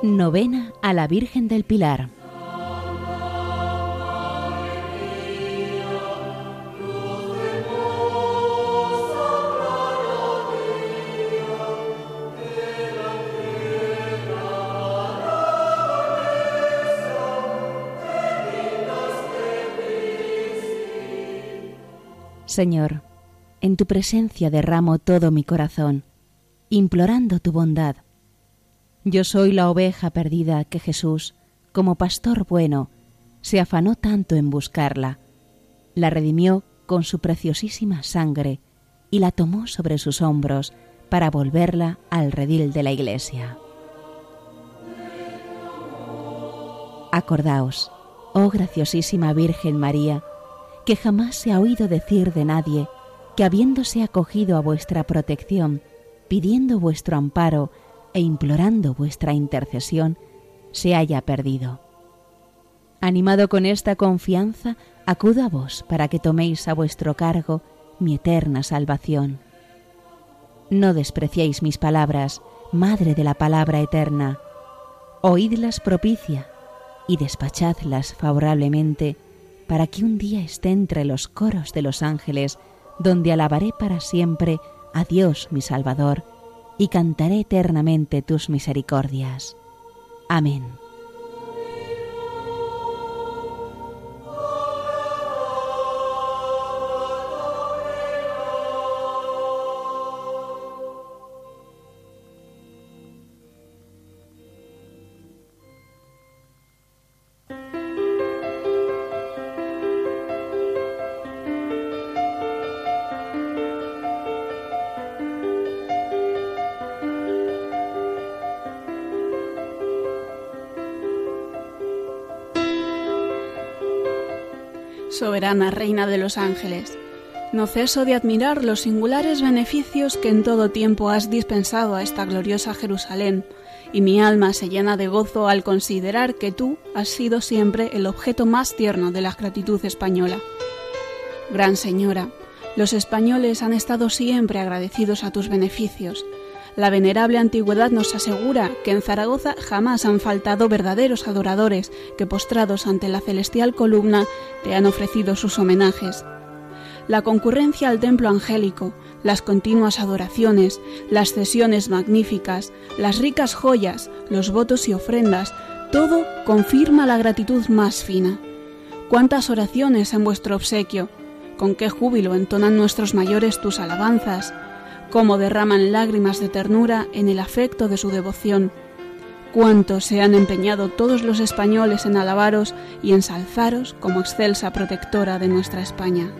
Novena a la Virgen del Pilar. Señor, en tu presencia derramo todo mi corazón, implorando tu bondad. Yo soy la oveja perdida que Jesús, como pastor bueno, se afanó tanto en buscarla, la redimió con su preciosísima sangre y la tomó sobre sus hombros para volverla al redil de la iglesia. Acordaos, oh graciosísima Virgen María, que jamás se ha oído decir de nadie que habiéndose acogido a vuestra protección, pidiendo vuestro amparo e implorando vuestra intercesión, se haya perdido. Animado con esta confianza, acudo a vos para que toméis a vuestro cargo mi eterna salvación. No despreciéis mis palabras, Madre de la palabra eterna. Oídlas propicia y despachadlas favorablemente para que un día esté entre los coros de los ángeles, donde alabaré para siempre a Dios mi Salvador, y cantaré eternamente tus misericordias. Amén. Soberana Reina de los ángeles. No ceso de admirar los singulares beneficios que en todo tiempo has dispensado a esta gloriosa Jerusalén, y mi alma se llena de gozo al considerar que tú has sido siempre el objeto más tierno de la gratitud española. Gran Señora, los españoles han estado siempre agradecidos a tus beneficios, la venerable antigüedad nos asegura que en Zaragoza jamás han faltado verdaderos adoradores que postrados ante la celestial columna te han ofrecido sus homenajes. La concurrencia al templo angélico, las continuas adoraciones, las cesiones magníficas, las ricas joyas, los votos y ofrendas, todo confirma la gratitud más fina. Cuántas oraciones en vuestro obsequio, con qué júbilo entonan nuestros mayores tus alabanzas, cómo derraman lágrimas de ternura en el afecto de su devoción, cuánto se han empeñado todos los españoles en alabaros y ensalzaros como excelsa protectora de nuestra España.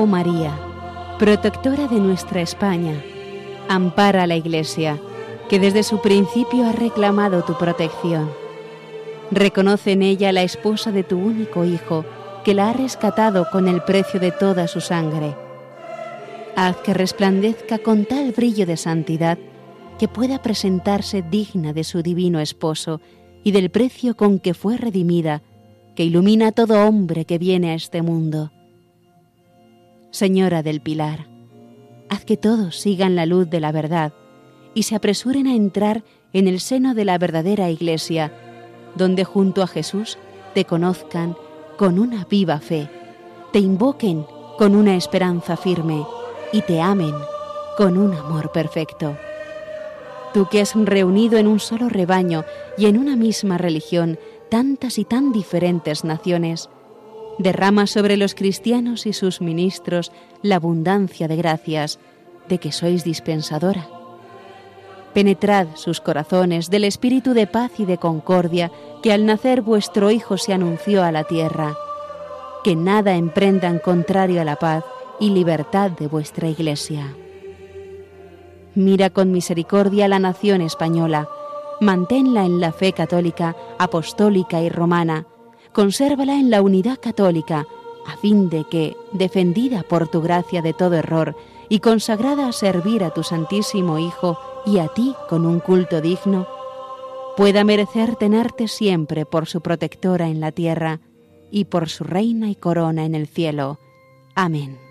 Oh María, protectora de nuestra España, ampara a la Iglesia, que desde su principio ha reclamado tu protección. Reconoce en ella la esposa de tu único Hijo, que la ha rescatado con el precio de toda su sangre. Haz que resplandezca con tal brillo de santidad que pueda presentarse digna de su divino esposo y del precio con que fue redimida, que ilumina a todo hombre que viene a este mundo. Señora del Pilar, haz que todos sigan la luz de la verdad y se apresuren a entrar en el seno de la verdadera Iglesia, donde junto a Jesús te conozcan con una viva fe, te invoquen con una esperanza firme y te amen con un amor perfecto. Tú que has reunido en un solo rebaño y en una misma religión tantas y tan diferentes naciones, derrama sobre los cristianos y sus ministros la abundancia de gracias de que sois dispensadora Penetrad sus corazones del espíritu de paz y de concordia que al nacer vuestro Hijo se anunció a la tierra. Que nada emprendan contrario a la paz y libertad de vuestra Iglesia. Mira con misericordia la nación española, manténla en la fe católica, apostólica y romana, consérvala en la unidad católica, a fin de que, defendida por tu gracia de todo error y consagrada a servir a tu Santísimo Hijo y a ti con un culto digno, pueda merecer tenerte siempre por su protectora en la tierra y por su reina y corona en el cielo. Amén.